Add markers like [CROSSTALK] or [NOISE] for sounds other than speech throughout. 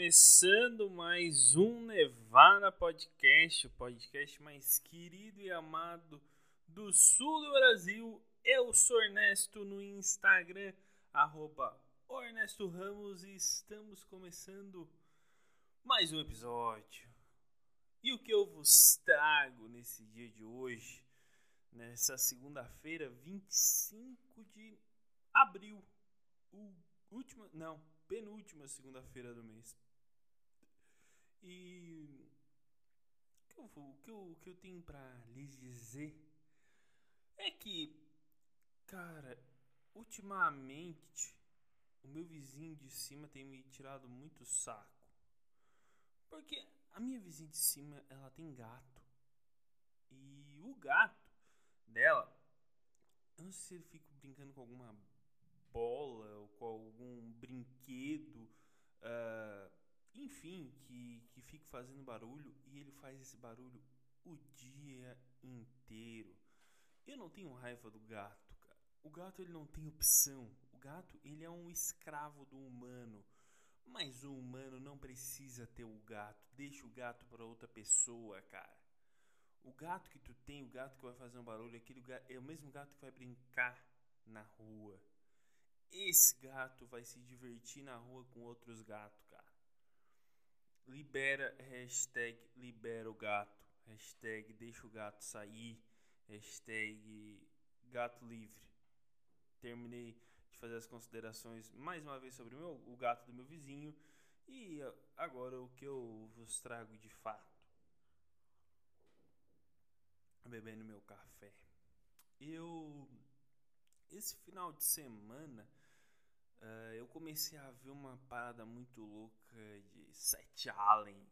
começando mais um Nevada Podcast, o podcast mais querido e amado do sul do Brasil. Eu sou Ernesto no Instagram, arroba Ernesto Ramos, e estamos começando mais um episódio. E o que eu vos trago nesse dia de hoje, nessa segunda-feira, 25 de abril, última, não, penúltima segunda-feira do mês. E o que eu, o que eu, o que eu tenho para lhes dizer é que, cara, ultimamente o meu vizinho de cima tem me tirado muito saco. Porque a minha vizinha de cima, ela tem gato. E o gato dela, eu não sei se ele fica brincando com alguma bola ou com algum brinquedo, uh, enfim, que, que fique fazendo barulho e ele faz esse barulho o dia inteiro. Eu não tenho raiva do gato, cara. O gato ele não tem opção. O gato ele é um escravo do humano. Mas o humano não precisa ter o gato. Deixa o gato para outra pessoa, cara. O gato que tu tem, o gato que vai fazer um barulho, aquele gato, é o mesmo gato que vai brincar na rua. Esse gato vai se divertir na rua com outros gatos. Libera, hashtag libera o gato. Hashtag deixa o gato sair. Hashtag gato livre. Terminei de fazer as considerações mais uma vez sobre o, meu, o gato do meu vizinho. E agora o que eu vos trago de fato. Bebendo meu café. Eu. Esse final de semana Uh, eu comecei a ver uma parada muito louca de Sete Allen,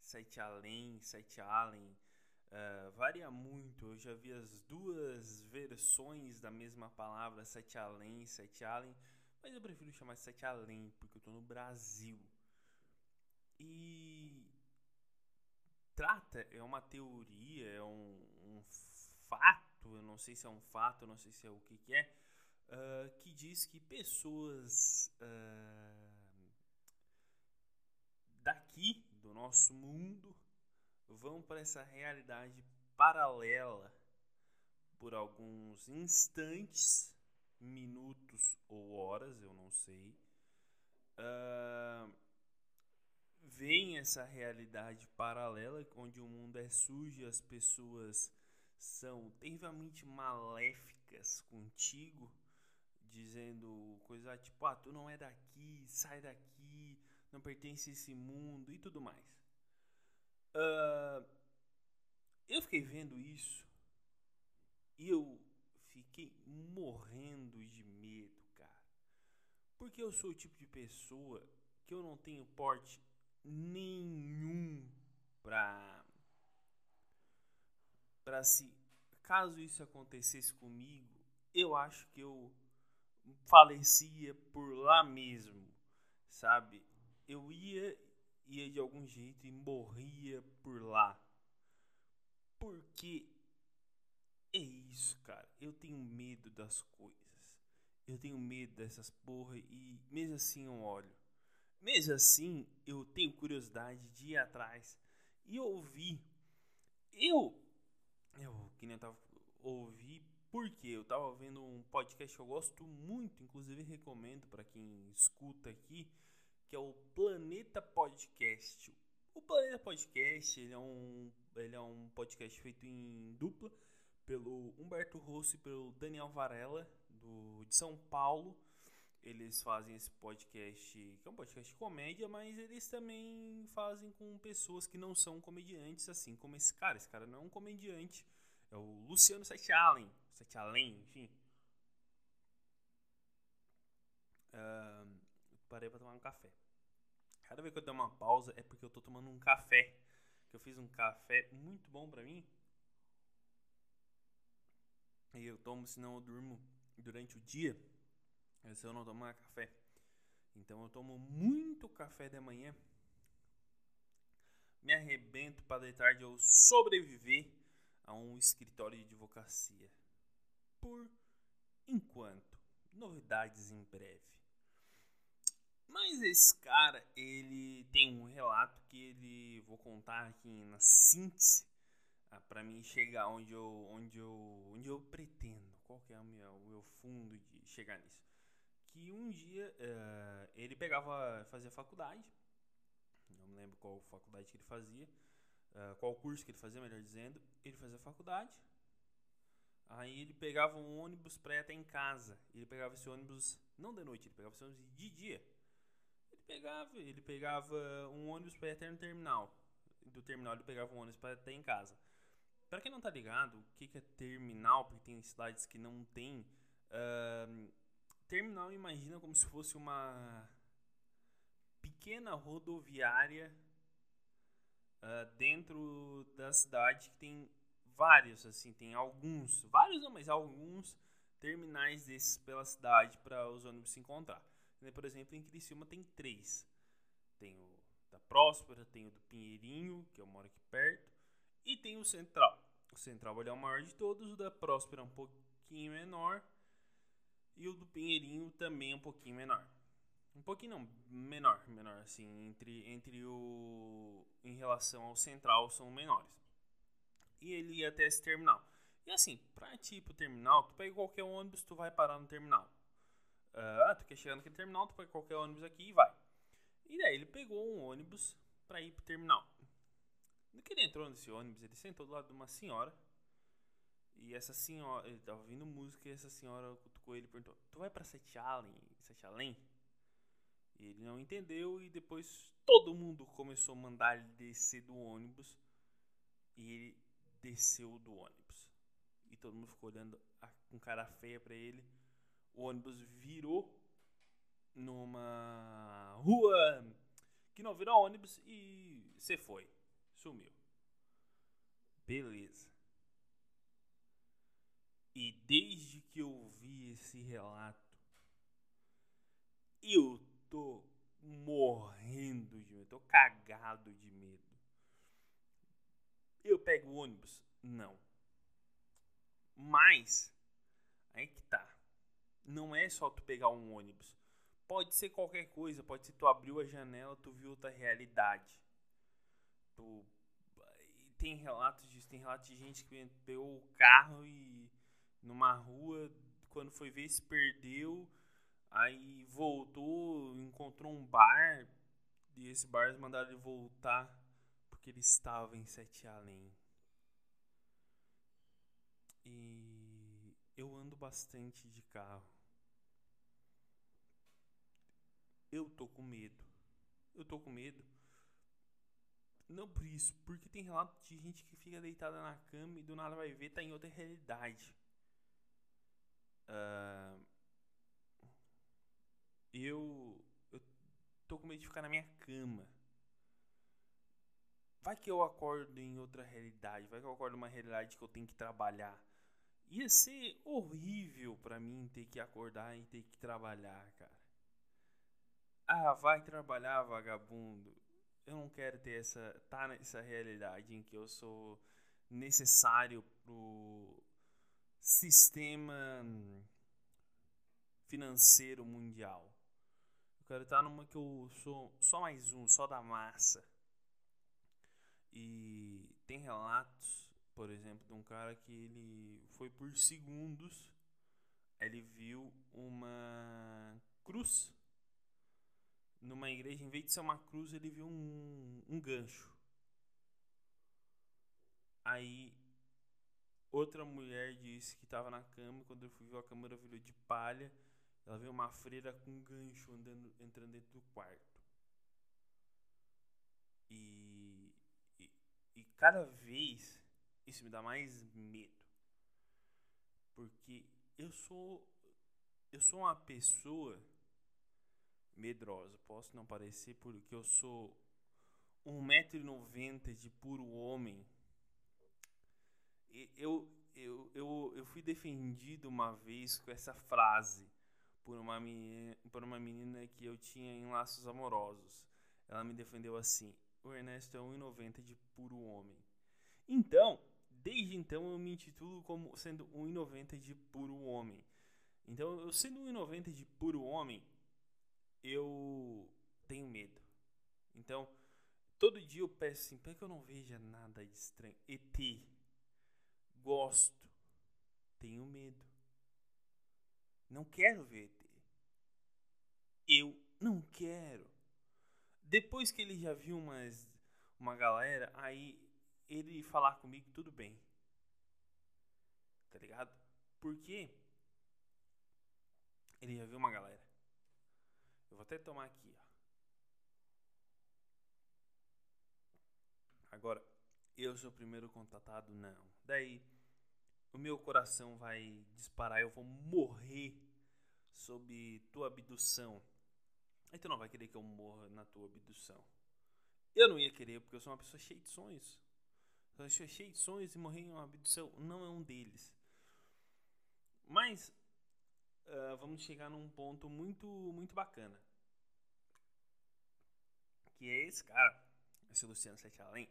Sete Allen, Sete Allen. Uh, varia muito, eu já vi as duas versões da mesma palavra, Sete Allen, Sete Allen, mas eu prefiro chamar de Sete Allen porque eu tô no Brasil. E trata, é uma teoria, é um, um fato, eu não sei se é um fato, eu não sei se é o que, que é, uh, que diz que pessoas uh, daqui do nosso mundo vão para essa realidade paralela por alguns instantes, minutos ou horas, eu não sei. Uh, vem essa realidade paralela onde o mundo é sujo, as pessoas são terrivelmente maléficas contigo dizendo coisas tipo, ah, tu não é daqui, sai daqui, não pertence a esse mundo e tudo mais. Uh, eu fiquei vendo isso e eu fiquei morrendo de medo, cara. Porque eu sou o tipo de pessoa que eu não tenho porte nenhum pra para se caso isso acontecesse comigo, eu acho que eu falecia por lá mesmo, sabe? Eu ia, ia de algum jeito e morria por lá. Porque é isso, cara. Eu tenho medo das coisas. Eu tenho medo dessas porra e mesmo assim eu olho. Mesmo assim, eu tenho curiosidade de ir atrás e ouvir. Eu, eu que nem eu tava ouvi porque eu tava vendo um podcast que eu gosto muito, inclusive recomendo para quem escuta aqui, que é o Planeta Podcast. O Planeta Podcast, ele é um, ele é um podcast feito em dupla pelo Humberto Rossi e pelo Daniel Varela, do, de São Paulo. Eles fazem esse podcast, que é um podcast de comédia, mas eles também fazem com pessoas que não são comediantes, assim como esse cara. Esse cara não é um comediante, é o Luciano Sete Allen. Sete Além, enfim. Uh, parei pra tomar um café. Cada vez que eu dou uma pausa é porque eu tô tomando um café. Que eu fiz um café muito bom pra mim. E eu tomo, senão eu durmo durante o dia. Se eu não tomar café. Então eu tomo muito café da manhã. Me arrebento para de tarde eu sobreviver a um escritório de advocacia por enquanto. Novidades em breve. Mas esse cara, ele tem um relato que ele vou contar aqui na síntese ah, para mim chegar onde eu, onde eu, onde eu pretendo. Qual que é o meu, o meu fundo de chegar nisso? Que um dia uh, ele pegava, fazia faculdade. Não me lembro qual faculdade que ele fazia, uh, qual curso que ele fazia, melhor dizendo. Ele fazia faculdade. Aí ele pegava um ônibus para ir até em casa. Ele pegava esse ônibus não de noite, ele pegava esse ônibus de dia. Ele pegava, ele pegava um ônibus para ir até no terminal. Do terminal ele pegava um ônibus para até em casa. Para quem não tá ligado, o que, é terminal, porque tem cidades que não tem. Uh, terminal imagina como se fosse uma pequena rodoviária uh, dentro da cidade que tem vários, assim, tem alguns, vários não, mas alguns terminais desses pela cidade para os ônibus se encontrar. Por exemplo, em Criciúma tem três. Tem o da Próspera, tem o do Pinheirinho, que eu moro aqui perto, e tem o Central. O Central é o maior de todos, o da Próspera é um pouquinho menor. E o do Pinheirinho também é um pouquinho menor. Um pouquinho não, menor, menor assim, entre, entre o em relação ao Central são menores. E ele ia até esse terminal. E assim, pra ir pro terminal, tu pega qualquer ônibus, tu vai parar no terminal. Ah, tu quer chegar naquele terminal, tu pega qualquer ônibus aqui e vai. E daí ele pegou um ônibus para ir pro terminal. No que ele entrou nesse ônibus, ele sentou do lado de uma senhora. E essa senhora, ele tava ouvindo música e essa senhora cutucou ele e perguntou: Tu vai pra Sete Allen? Sete Além? E ele não entendeu e depois todo mundo começou a mandar ele descer do ônibus. E ele desceu do ônibus. E todo mundo ficou olhando com cara feia para ele. O ônibus virou numa rua que não virou ônibus e você foi. Sumiu. Beleza. E desde que eu vi esse relato, eu tô morrendo de medo, tô cagado de medo. Eu pego o ônibus? Não. Mas, aí que tá. Não é só tu pegar um ônibus. Pode ser qualquer coisa, pode ser tu abriu a janela, tu viu outra realidade. Tu tem relatos disso, tem relatos de gente que pegou o carro e numa rua, quando foi ver se perdeu, aí voltou, encontrou um bar, e esse bar mandaram ele voltar porque ele estava em Sete Além. E eu ando bastante de carro. Eu tô com medo. Eu tô com medo. Não por isso, porque tem relato de gente que fica deitada na cama e do nada vai ver tá em outra realidade. Uh, eu, eu tô com medo de ficar na minha cama. Vai que eu acordo em outra realidade, vai que eu acordo numa realidade que eu tenho que trabalhar. Ia ser horrível para mim ter que acordar e ter que trabalhar, cara. Ah, vai trabalhar, vagabundo. Eu não quero ter essa tá nessa realidade em que eu sou necessário pro sistema financeiro mundial. Eu quero estar numa que eu sou só mais um, só da massa. E tem relatos, por exemplo, de um cara que ele foi por segundos, ele viu uma cruz numa igreja, em vez de ser uma cruz, ele viu um, um gancho. Aí outra mulher disse que estava na cama, quando eu fui ver a câmera virou de palha, ela viu uma freira com um gancho andando, entrando dentro do quarto. E, e, e cada vez isso me dá mais medo. Porque eu sou eu sou uma pessoa medrosa. Posso não parecer porque eu sou 1,90m de puro homem. Eu, eu, eu, eu fui defendido uma vez com essa frase por uma, menina, por uma menina que eu tinha em laços amorosos. Ela me defendeu assim: o Ernesto é 1,90 de puro homem. Então, desde então eu me intitulo como sendo 1,90 de puro homem. Então, eu sendo 1,90 de puro homem, eu Todo dia eu peço assim, para que eu não veja nada de estranho. ET. Gosto. Tenho medo. Não quero ver ET. Eu não quero. Depois que ele já viu umas, uma galera, aí ele falar comigo, tudo bem. Tá ligado? Porque ele já viu uma galera. Eu vou até tomar aqui, ó. Agora, eu sou o primeiro contatado? Não. Daí, o meu coração vai disparar, eu vou morrer sob tua abdução. Aí tu não vai querer que eu morra na tua abdução. Eu não ia querer, porque eu sou uma pessoa cheia de sonhos. Eu sou cheia de sonhos e morrer em uma abdução não é um deles. Mas uh, vamos chegar num ponto muito, muito bacana. Que é esse cara, esse Luciano Sete Além.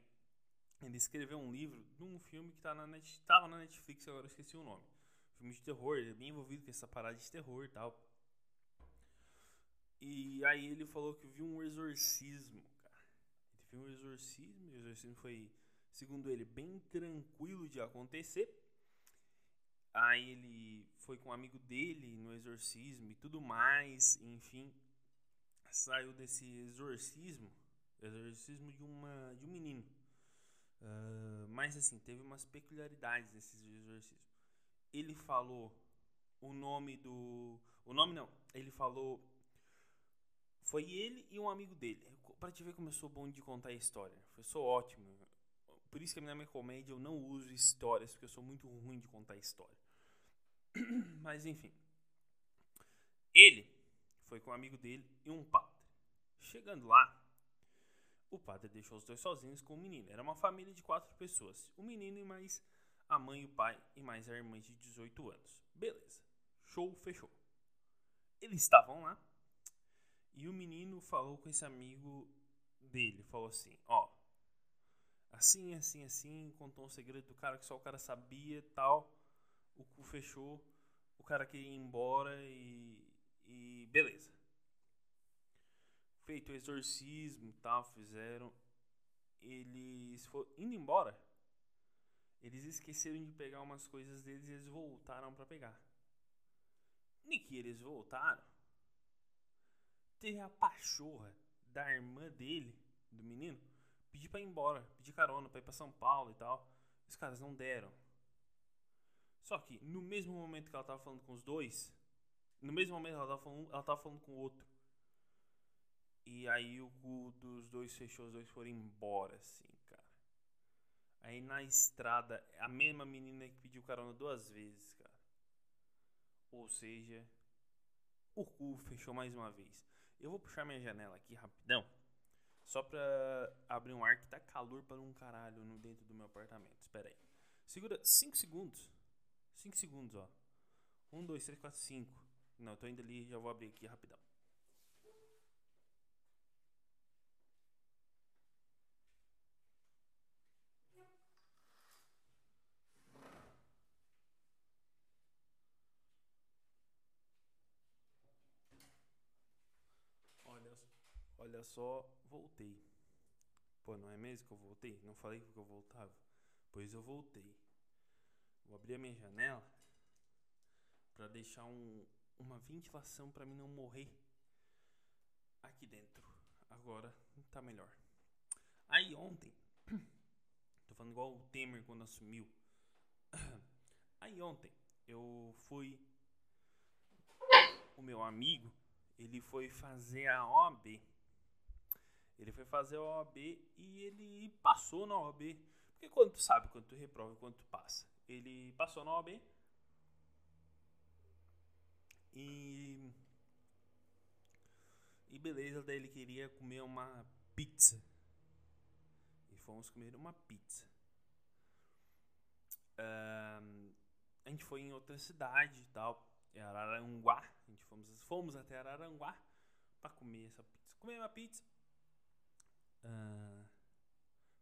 Ele escreveu um livro de um filme que tá na net, na Netflix, agora eu esqueci o nome. Filme de terror, ele é bem envolvido com essa parada de terror e tal. E aí ele falou que viu um exorcismo, cara. Ele viu um exorcismo, o exorcismo foi, segundo ele, bem tranquilo de acontecer. Aí ele foi com um amigo dele no exorcismo e tudo mais, enfim. Saiu desse exorcismo, exorcismo de, uma, de um menino. Uh, mas assim, teve umas peculiaridades nesses exorcismos. Ele falou o nome do. O nome não, ele falou. Foi ele e um amigo dele. Pra te ver como eu sou bom de contar história. Eu sou ótimo. Por isso que na minha comédia eu não uso histórias, porque eu sou muito ruim de contar história. [CLEARS THROAT] Mas enfim. Ele foi com um amigo dele e um padre. Chegando lá, o padre deixou os dois sozinhos com o menino. Era uma família de quatro pessoas. O menino e mais a mãe, o pai e mais a irmã de 18 anos. Beleza. Show fechou. Eles estavam lá e o menino falou com esse amigo dele. Falou assim: Ó, assim, assim, assim. Contou um segredo do cara que só o cara sabia tal o cu fechou, o cara queria ir embora e, e beleza. Feito o exorcismo tal, fizeram. Eles foram indo embora. Eles esqueceram de pegar umas coisas deles e eles voltaram para pegar. E que eles voltaram, teve a pachorra da irmã dele, do menino, pedir para ir embora, pedir carona para ir para São Paulo e tal. Os caras não deram. Só que no mesmo momento que ela tava falando com os dois, no mesmo momento ela tava falando, ela tava falando com o outro. E aí o cu dos dois fechou, os dois foram embora, assim, cara. Aí na estrada, a mesma menina que pediu carona duas vezes, cara. Ou seja, o cu fechou mais uma vez. Eu vou puxar minha janela aqui rapidão. Só pra abrir um ar que tá calor para um caralho no dentro do meu apartamento. Espera aí. Segura 5 segundos. 5 segundos, ó. 1, 2, 3, 4, 5. Não, eu tô indo ali, já vou abrir aqui rapidão. Olha, olha só, voltei. Pô, não é mesmo que eu voltei? Não falei que eu voltava? Pois eu voltei. Vou abrir a minha janela para deixar um, uma ventilação para mim não morrer aqui dentro. Agora tá melhor. Aí ontem, [CLEARS THROAT] tô falando igual o Temer quando assumiu. [CLEARS THROAT] Aí ontem eu fui o meu amigo, ele foi fazer a OAB. Ele foi fazer a OAB e ele passou na OAB. Porque quando tu sabe, quando tu reprova, quando tu passa ele passou na OAB e e beleza, daí ele queria comer uma pizza. E fomos comer uma pizza. Um, a gente foi em outra cidade e tal, em Araranguá. A gente fomos, fomos até Araranguá para comer essa pizza. Comer uma pizza. Uh,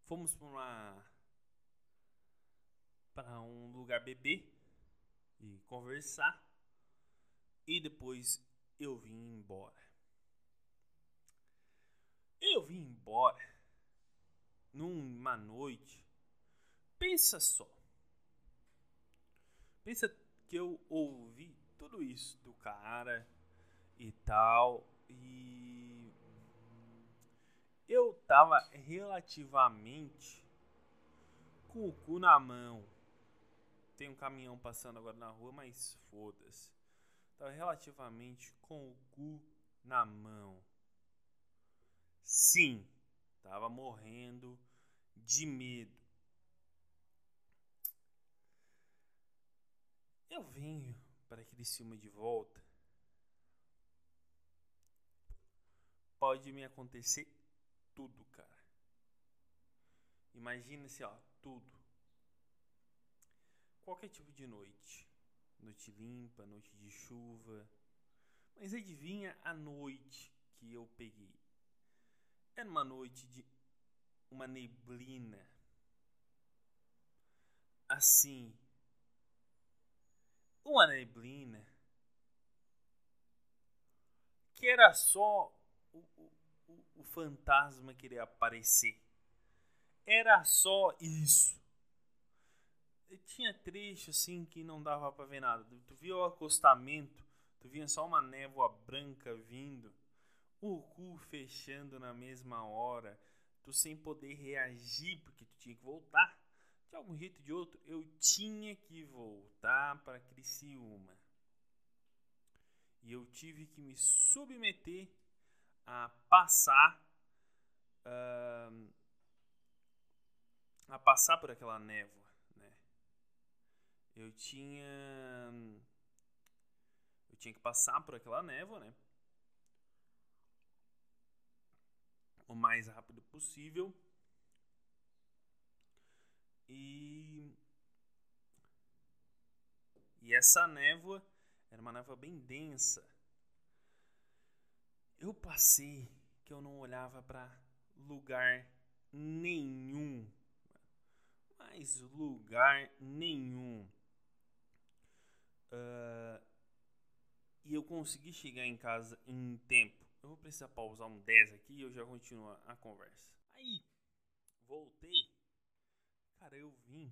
fomos para uma para um lugar beber e conversar. E depois eu vim embora. Eu vim embora numa noite, pensa só. Pensa que eu ouvi tudo isso do cara e tal e eu tava relativamente com o cu na mão. Tem um caminhão passando agora na rua, mas foda-se. Tava relativamente com o cu na mão. Sim, tava morrendo de medo. Eu venho para aquele filme de volta. Pode me acontecer tudo, cara. Imagina se, ó, tudo. Qualquer tipo de noite. Noite limpa, noite de chuva. Mas adivinha a noite que eu peguei? Era uma noite de uma neblina. Assim. Uma neblina. Que era só o, o, o, o fantasma querer aparecer. Era só isso. E tinha trecho assim que não dava para ver nada. Tu via o acostamento, tu via só uma névoa branca vindo, o cu fechando na mesma hora, tu sem poder reagir porque tu tinha que voltar. De algum jeito ou de outro, eu tinha que voltar para Criciúma. E eu tive que me submeter a passar uh, a passar por aquela névoa, né? Eu tinha eu tinha que passar por aquela névoa, né? O mais rápido possível. E e essa névoa era uma névoa bem densa. Eu passei que eu não olhava para lugar nenhum mais lugar nenhum. Uh, e eu consegui chegar em casa em tempo. Eu vou precisar pausar um 10 aqui e eu já continuo a conversa. Aí, voltei. Cara, eu vim.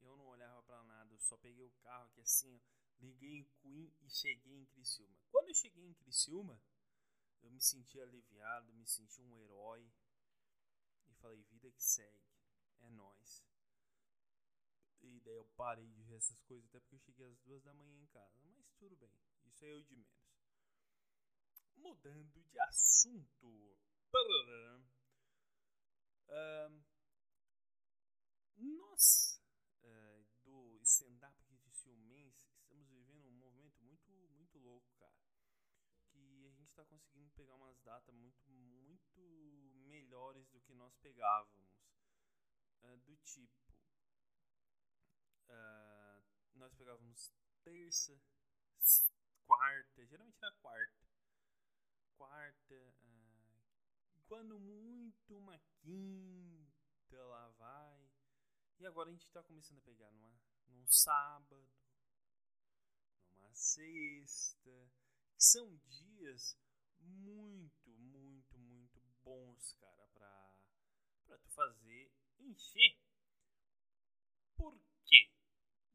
Eu não olhava para nada. Eu só peguei o carro aqui assim, ó, liguei em Queen e cheguei em Criciúma. Quando eu cheguei em Criciúma, eu me senti aliviado, me senti um herói. E falei, vida que segue. É nós. E daí eu parei de ver essas coisas, até porque eu cheguei às duas da manhã em casa. Mas tudo bem, isso é eu de menos. Mudando de assunto. Uh, nós, uh, do stand-up de Ciumense, estamos vivendo um movimento muito, muito louco, cara. Que conseguindo pegar umas datas muito, muito melhores do que nós pegávamos. Uh, do tipo, Uh, nós pegávamos terça, quarta, geralmente era quarta. Quarta, uh, quando muito uma quinta lá vai. E agora a gente está começando a pegar numa, num sábado, numa sexta, que são dias muito, muito, muito bons, cara, pra, pra tu fazer encher. Por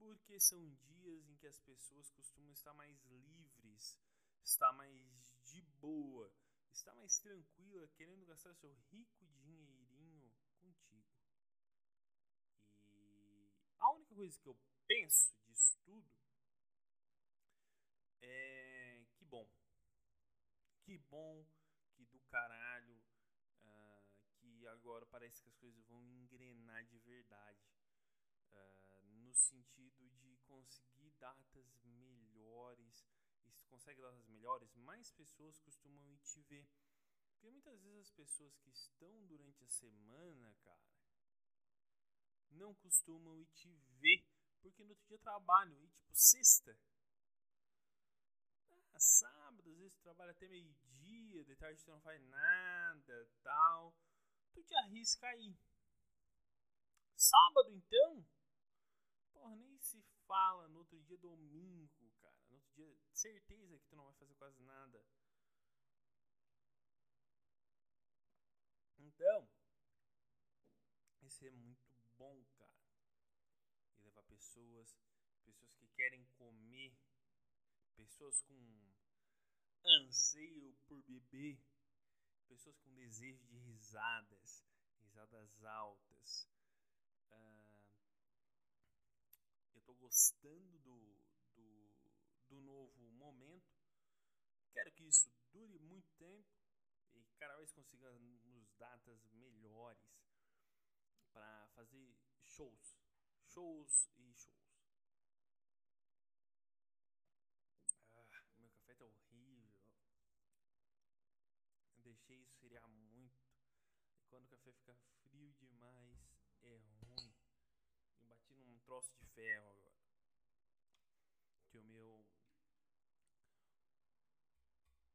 porque são dias em que as pessoas costumam estar mais livres, estar mais de boa, estar mais tranquila, querendo gastar seu rico dinheirinho contigo. E a única coisa que eu penso disso tudo é que bom. Que bom, que do caralho, uh, que agora parece que as coisas vão engrenar de verdade no sentido de conseguir datas melhores. E se consegue datas melhores, mais pessoas costumam ir te ver. Porque muitas vezes as pessoas que estão durante a semana, cara, não costumam ir te ver. Porque no outro dia trabalho, e tipo, sexta. Sábado, às vezes tu trabalha até meio-dia, de tarde tu não faz nada, tal. Tu te arrisca aí. Sábado, então, porra, nem se fala no outro dia domingo, cara. No outro dia, certeza que tu não vai fazer quase nada. Então, ser muito bom, cara. E levar pessoas, pessoas que querem comer, pessoas com anseio por beber, pessoas com desejo de risadas, risadas altas. Uh, eu estou gostando do, do, do novo momento. Quero que isso dure muito tempo e cada vez consiga nos datas melhores para fazer shows, shows e shows. Deixei esfriar muito. E quando o café fica frio demais, é ruim. Eu bati num troço de ferro agora. Que o meu.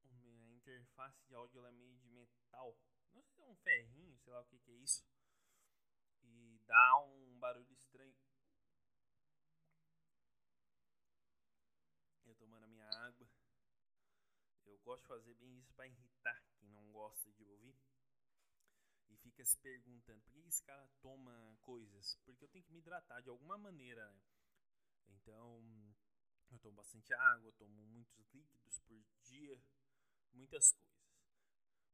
A minha interface de áudio é meio de metal. Não sei se é um ferrinho, sei lá o que, que é isso. E dá um barulho estranho. Eu tomando a minha água. Eu gosto de fazer bem isso para irritar quem não gosta de ouvir. E fica se perguntando, por que esse cara toma coisas? Porque eu tenho que me hidratar de alguma maneira, né? Então, eu tomo bastante água, tomo muitos líquidos por dia, muitas coisas.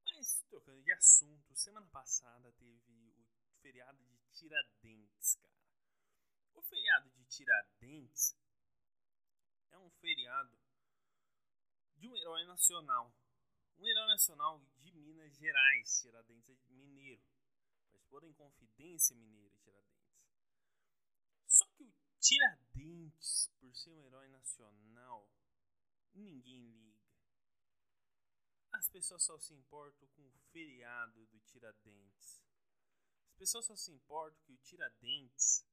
Mas, trocando de assunto, semana passada teve o feriado de Tiradentes, cara. O feriado de Tiradentes é um feriado de um herói nacional. Um herói nacional de Minas Gerais, Tiradentes é mineiro. Participou da Inconfidência Mineira, Tiradentes. Só que o Tiradentes, por ser um herói nacional, ninguém liga. As pessoas só se importam com o feriado do Tiradentes. As pessoas só se importam que o Tiradentes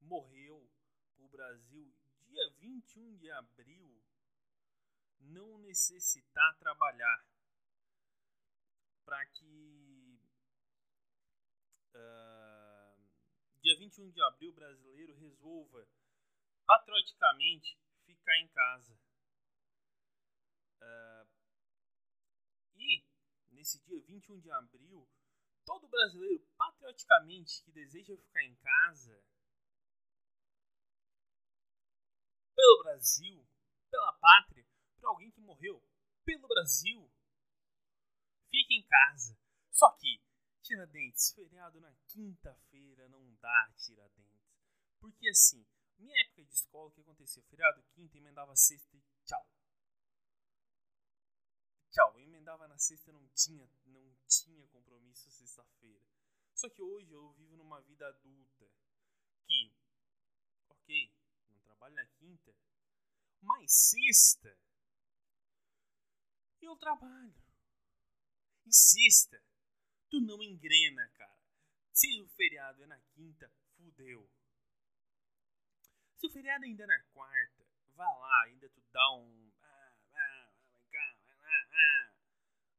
morreu para o Brasil dia 21 de abril não necessitar trabalhar para que uh, dia 21 de abril brasileiro resolva patrioticamente ficar em casa. Uh, e nesse dia 21 de abril, todo brasileiro patrioticamente que deseja ficar em casa pelo Brasil, pela pátria, para alguém que morreu pelo Brasil. Fique em casa. Só que Tiradentes, feriado na quinta-feira não dá Tiradentes. Porque assim, minha época de escola, o que acontecia? Feriado quinta, emendava sexta e tchau. Tchau, eu emendava na sexta, não tinha, não tinha compromisso sexta-feira. Só que hoje eu vivo numa vida adulta que, ok, não trabalho na quinta, mas sexta eu trabalho. Insista. Tu não engrena, cara. Se o feriado é na quinta, fudeu. Se o feriado ainda é na quarta, vá lá, ainda tu dá um. Ah, ah, ah.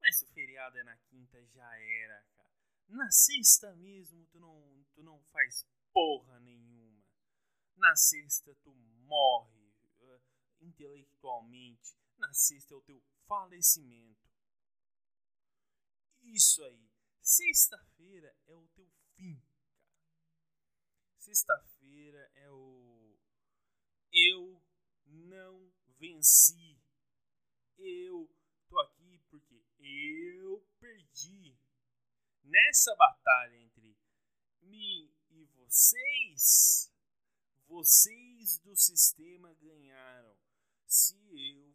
Mas se o feriado é na quinta, já era, cara. Na sexta mesmo, tu não, tu não faz porra nenhuma. Na sexta, tu morre uh, intelectualmente. Na sexta é o teu falecimento. Isso aí. Sexta-feira é o teu fim, cara. Sexta-feira é o eu não venci. Eu tô aqui porque eu perdi. Nessa batalha entre mim e vocês, vocês do sistema ganharam. Se eu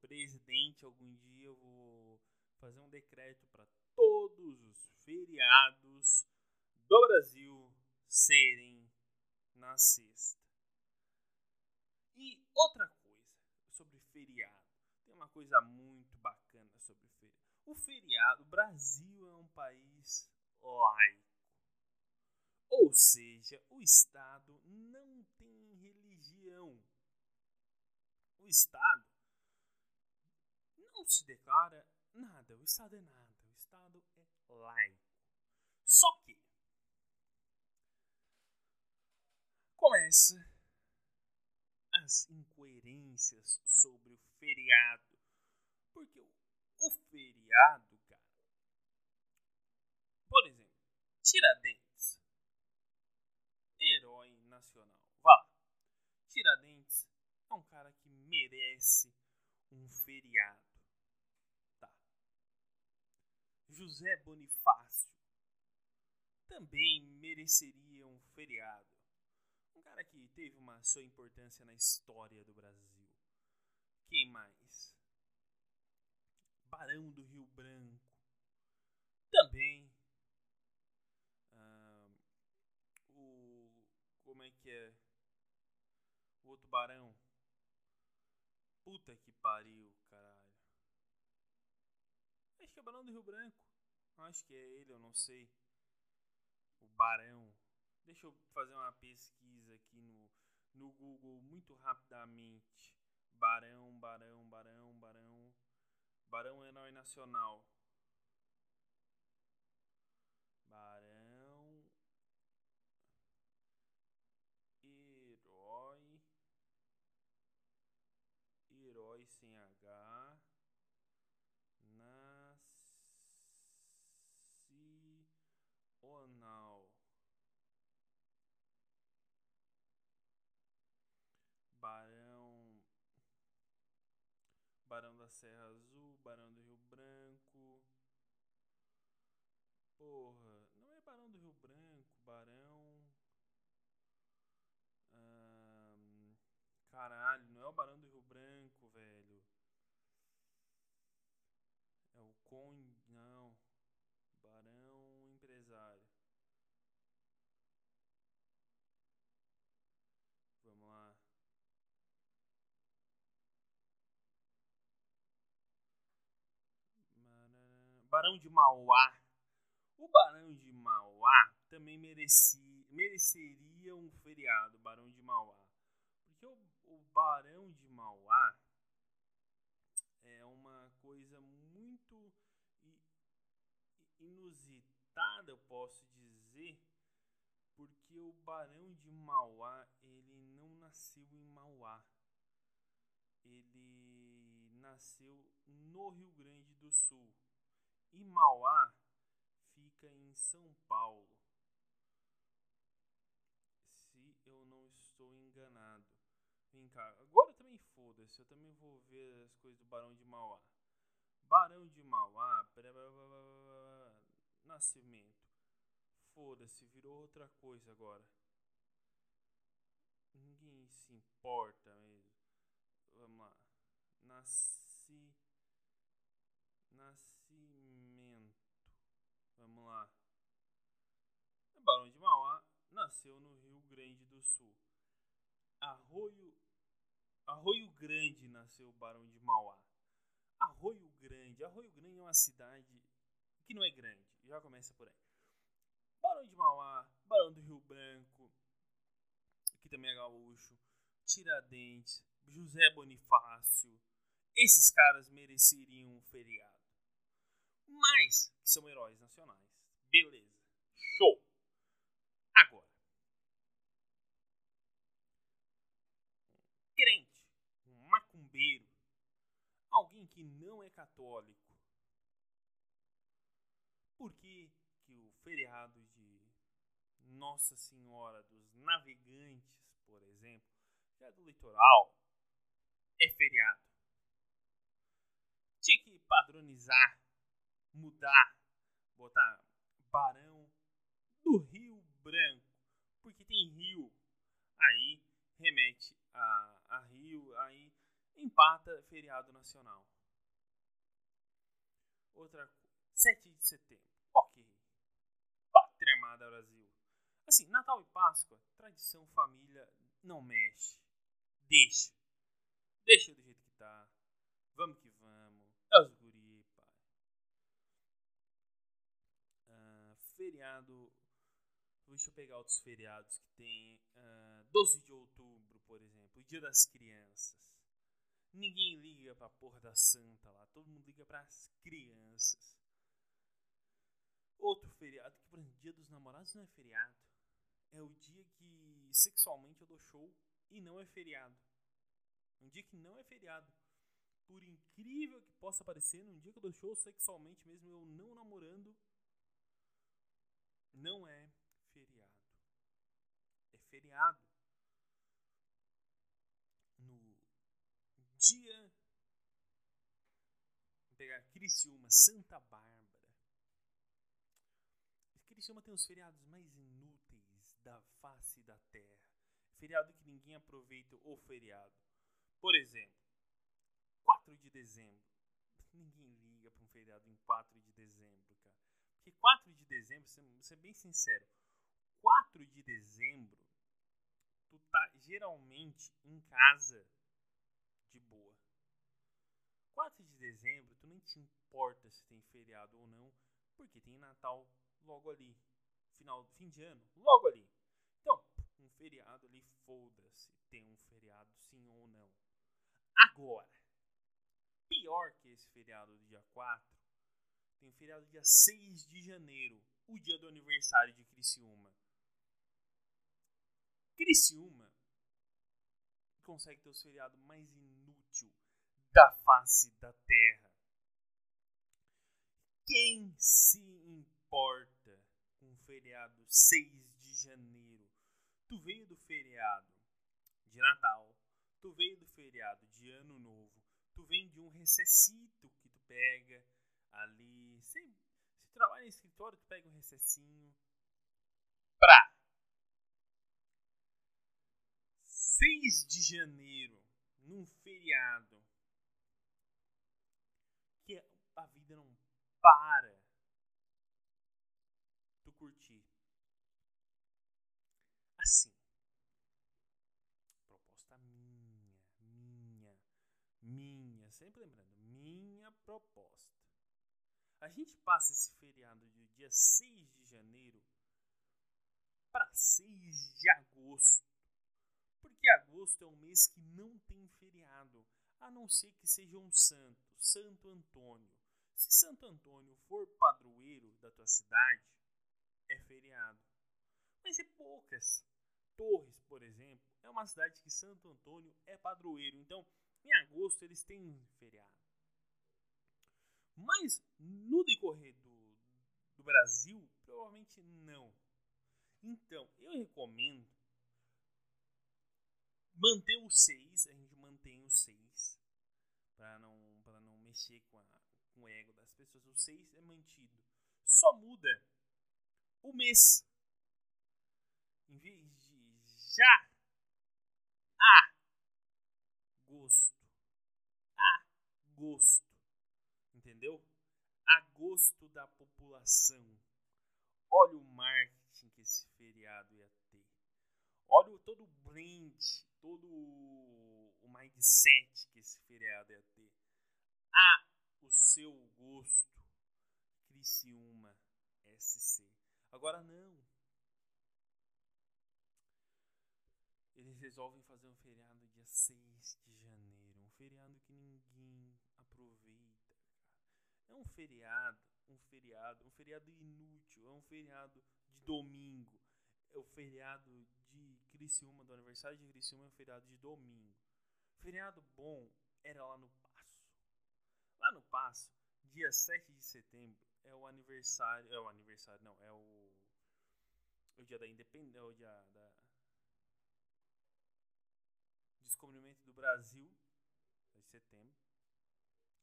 presidente, algum dia eu vou fazer um decreto para todos os feriados do Brasil serem na sexta. E outra coisa sobre feriado. Tem uma coisa muito bacana sobre feriado. O feriado, o Brasil é um país laico. Ou seja, o Estado não tem religião. O Estado não se declara nada, o Estado é nada, o Estado é laico. Só que começa as incoerências sobre o feriado. Porque o feriado, cara. Por exemplo, Tiradentes. Herói nacional. Vá lá. Tiradentes é um cara que merece um feriado. José Bonifácio também mereceria um feriado. Um cara que teve uma sua importância na história do Brasil. Quem mais? Barão do Rio Branco. Também. Ah, o. Como é que é? O outro barão. Puta que pariu, caralho. Acho que é Barão do Rio Branco. Acho que é ele, eu não sei. O Barão. Deixa eu fazer uma pesquisa aqui no, no Google muito rapidamente. Barão, Barão, Barão, Barão. Barão Herói Nacional. Barão. Herói. Herói sem H. Nacional. Barão. Barão da Serra Azul, Barão do Rio Branco. Porra, não é Barão do Rio Branco, Barão. Hum, caralho, não é o Barão do Rio Branco, velho. É o Conde. Não. Barão Empresário. Vamos lá. Barão de Mauá. O Barão de Mauá também merecia, mereceria um feriado, Barão de Mauá. Porque o, o Barão de Mauá é uma coisa muito inusitada, eu posso dizer, porque o Barão de Mauá, ele não nasceu em Mauá. Ele nasceu no Rio Grande do Sul. E Mauá fica em São Paulo. Se eu não estou enganado. Vem cá, agora também foda-se, eu também vou ver as coisas do Barão de Mauá. Barão de Mauá, nascimento. Foda-se, virou outra coisa agora. Ninguém se importa mesmo. Vamos lá. Nasci. Nascimento. Vamos lá. É Barão de Mauá nasceu no Rio Grande do Sul. Arroio. Arroio Grande nasceu o Barão de Mauá. Arroio Grande. Arroio Grande é uma cidade que não é grande. Já começa por aí. Barão de Mauá, Barão do Rio Branco, que também é gaúcho, Tiradentes, José Bonifácio. Esses caras mereceriam um feriado. Mas são heróis nacionais. Beleza. Show. Agora. Um crente, um macumbeiro, alguém que não é católico. Por que, que o feriado de Nossa Senhora dos Navegantes, por exemplo, já do litoral, é feriado? Tinha que padronizar, mudar, botar Barão Branco, porque tem rio, aí remete a, a rio, aí empata feriado nacional. Outra 7 de setembro. Ok. Pátria amada Brasil. Assim, Natal e Páscoa, tradição, família, não mexe. Deixa. Deixa do jeito que tá. Vamos que vamos. É os guri, pai. Uh, feriado. Deixa eu pegar outros feriados que tem. Uh, 12 de outubro, por exemplo. Dia das Crianças. Ninguém liga pra porra da santa lá. Todo mundo liga pras crianças. Outro feriado, que por exemplo, dia dos namorados não é feriado. É o dia que sexualmente eu dou show e não é feriado. Um dia que não é feriado. Por incrível que possa parecer, num dia que eu dou show sexualmente, mesmo eu não namorando, não é. É feriado no dia Criciúma, Santa Bárbara. Criciúma tem os feriados mais inúteis da face da terra. Feriado que ninguém aproveita o feriado. Por exemplo, 4 de dezembro. Ninguém liga para um feriado em 4 de dezembro, cara. Porque 4 de dezembro, vou ser bem sincero, 4 de dezembro, tu tá geralmente em casa de boa. 4 de dezembro, tu nem te importa se tem feriado ou não, porque tem Natal logo ali. Final, fim de ano, logo ali. Então, um feriado ali, foda-se. Tem um feriado sim ou não. Agora, pior que esse feriado do dia 4, tem feriado dia 6 de janeiro, o dia do aniversário de Criciúma. Criciúma consegue ter o feriado mais inútil da face da terra. Quem se importa com o feriado 6 de janeiro? Tu veio do feriado de Natal, tu veio do feriado de Ano Novo, tu vem de um recessito que tu pega ali. Se, se trabalha em escritório, tu pega um recessinho. Pra 6 de janeiro, num feriado, que a vida não para tu curtir. Assim. Proposta minha, minha, minha, sempre lembrando, minha proposta. A gente passa esse feriado de dia 6 de janeiro para 6 de agosto. Porque agosto é um mês que não tem feriado, a não ser que seja um santo, Santo Antônio. Se Santo Antônio for padroeiro da tua cidade, é feriado. Mas é poucas. Torres, por exemplo, é uma cidade que Santo Antônio é padroeiro. Então, em agosto eles têm feriado. Mas no decorrer do, do Brasil, provavelmente não. Então, eu recomendo manter o 6, a gente mantém o 6 para não, não mexer com, a, com o ego das pessoas. O 6 é mantido. Só muda o mês. Em vez de já agosto. Agosto. Entendeu? Agosto da população. Olha o marketing que esse feriado ia ter. Olha todo o brand, todo o mindset que esse feriado ia ter. A o seu gosto. Criciúma SC. Agora não. Eles resolvem fazer um feriado dia 6 de janeiro. Um feriado que ninguém aproveita. É um feriado, um feriado, um feriado inútil. É um feriado de domingo. É o feriado de Criciúma, do aniversário de Criciúma, é um feriado de domingo. Feriado bom era lá no Passo. Lá no Passo, dia 7 de setembro, é o aniversário. É o aniversário, não, é o. O dia da independência. É o dia da. Descobrimento do Brasil. De setembro.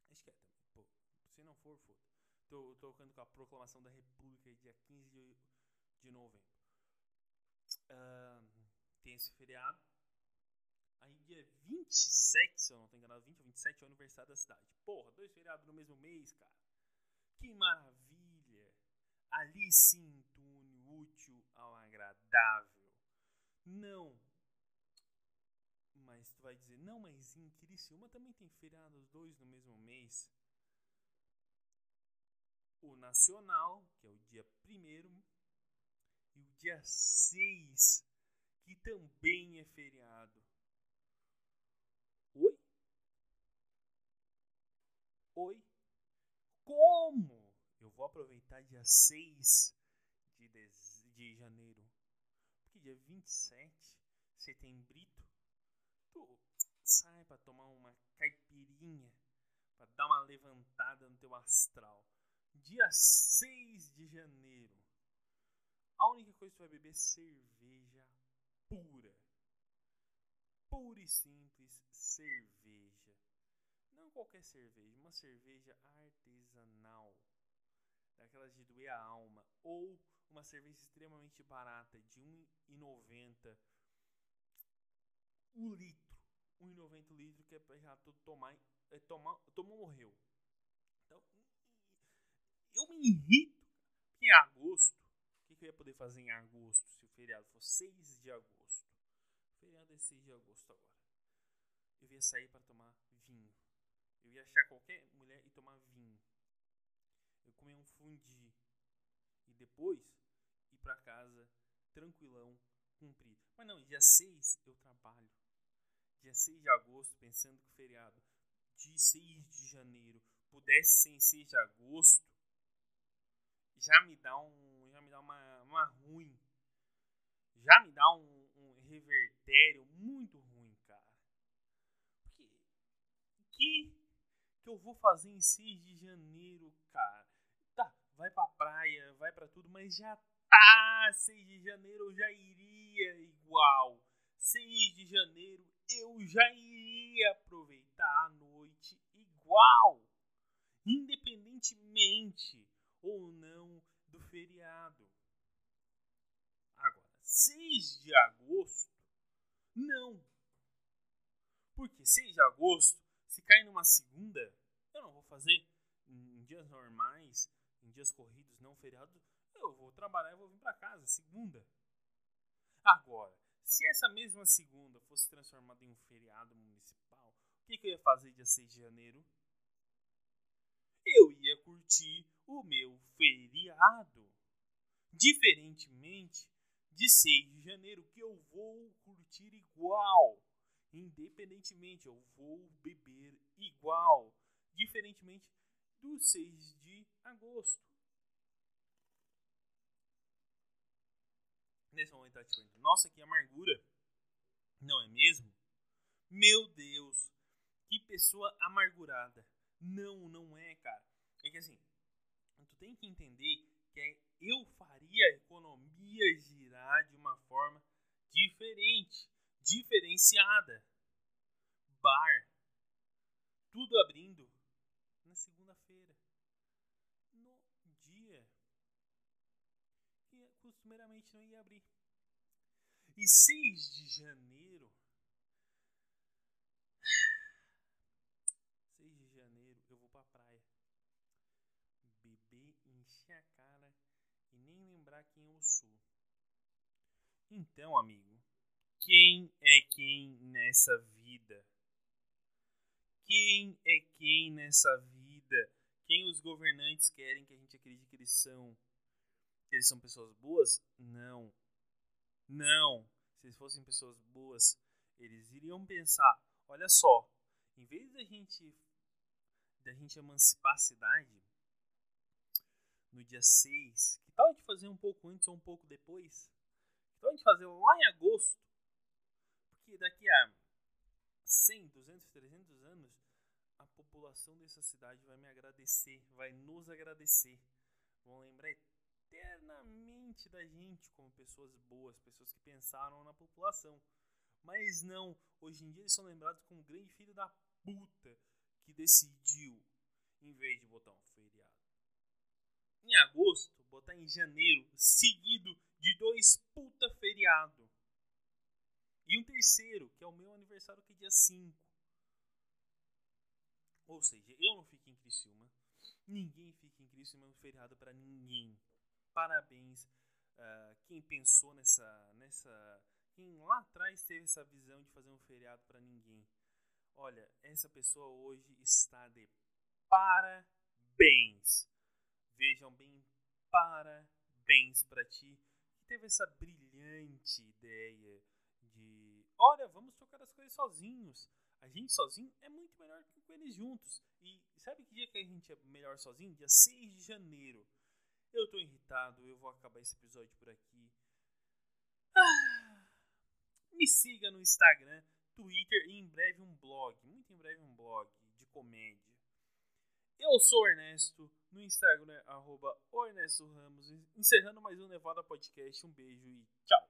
Acho que é também. Pô, se não for, foda. Tô, tô tocando com a proclamação da República dia 15 de, de novembro. Uh, tem esse feriado. Aí dia 27, se eu não tô enganado, 20 ou 27 é o aniversário da cidade. Porra, dois feriados no mesmo mês, cara. Que maravilha! Ali sim une útil ao agradável. Não. Mas tu vai dizer, não, mas em Criciúma também tem feriados dois no mesmo mês. O nacional, que é o dia primeiro, e o dia 6, que também é feriado. Oi? Oi? Como eu vou aproveitar dia 6 de, de janeiro? Porque dia 27, setembrito, tu sai para tomar uma caipirinha, para dar uma levantada no teu astral. Dia 6 de janeiro, a única coisa que tu vai beber é cerveja pura. Pura e simples cerveja. Não qualquer cerveja, uma cerveja artesanal, daquelas de doer a alma, ou uma cerveja extremamente barata de R$1,90 o litro. 1,90 litro que é pra já todo tomar, é, tomar, tomou, morreu. Então, eu me irrito em agosto. O que, que eu ia poder fazer em agosto se feriado fosse 6 de agosto? Feriado é 6 de agosto agora. Eu ia sair para tomar vinho. Eu ia achar qualquer mulher e tomar vinho. Eu comer um fundi. E depois ir para casa tranquilão, cumprir. Mas não, dia 6 eu trabalho. Dia 6 de agosto, pensando que o feriado de 6 de janeiro pudesse ser em 6 de agosto, já me dá um. Já me dá uma, uma ruim. Já me dá um, um revertério muito ruim, cara. Porque. Que que eu vou fazer em 6 de janeiro, cara? Tá, vai pra praia, vai pra tudo, mas já tá 6 de janeiro, eu já iria igual. 6 de janeiro eu já iria aproveitar a noite igual. Independentemente ou não do feriado. Agora, 6 de agosto, não. Porque 6 de agosto, se cair numa segunda, eu não vou fazer em dias normais, em dias corridos, não feriado, eu vou trabalhar e vou vir para casa, segunda. Agora, se essa mesma segunda fosse transformada em um feriado municipal, o que, que eu ia fazer dia 6 de janeiro? Eu ia curtir o meu feriado. Diferentemente de 6 de janeiro, que eu vou curtir igual. Independentemente, eu vou beber igual. Diferentemente do 6 de agosto. Nesse momento tá te perguntando, nossa, que amargura. Não é mesmo? Meu Deus, que pessoa amargurada. Não, não é, cara. É que assim, tu tem que entender que é, eu faria a economia girar de uma forma diferente, diferenciada. Bar, tudo abrindo na segunda-feira, no dia que costumeiramente não ia abrir. E 6 de janeiro 6 de janeiro eu vou pra praia beber, encher a cara e nem lembrar quem eu sou. Então, amigo, quem é quem nessa vida? Quem é quem nessa vida? Quem os governantes querem que a gente acredite que eles são? Que eles são pessoas boas? Não. Não. Se eles fossem pessoas boas, eles iriam pensar: olha só, em vez da gente da gente emancipar a cidade, no dia 6. Que tal gente fazer um pouco antes ou um pouco depois? Tal a gente fazer lá em agosto? Porque daqui a 100, 200, 300 anos, a população dessa cidade vai me agradecer, vai nos agradecer. Vão lembrar eternamente da gente como pessoas boas, pessoas que pensaram na população. Mas não, hoje em dia eles são lembrados como um grande filho da puta que decidiu, em vez de botar um em agosto, botar em janeiro, seguido de dois puta feriado. E um terceiro, que é o meu aniversário, que é dia 5. Ou seja, eu não fico em Criciúma, ninguém fica em Criciúma, é um feriado para ninguém. Parabéns uh, quem pensou nessa, nessa, quem lá atrás teve essa visão de fazer um feriado para ninguém. Olha, essa pessoa hoje está de parabéns. Vejam bem, parabéns para ti que teve essa brilhante ideia de, olha, vamos tocar as coisas sozinhos. A gente sozinho é muito melhor que com eles juntos. E sabe que dia que a gente é melhor sozinho? Dia 6 de janeiro. Eu tô irritado, eu vou acabar esse episódio por aqui. Ah, me siga no Instagram, Twitter e em breve um blog, muito em breve um blog de comédia. Eu sou Ernesto, no Instagram, arroba Ernesto Ramos. Encerrando mais um Nevada Podcast. Um beijo e tchau!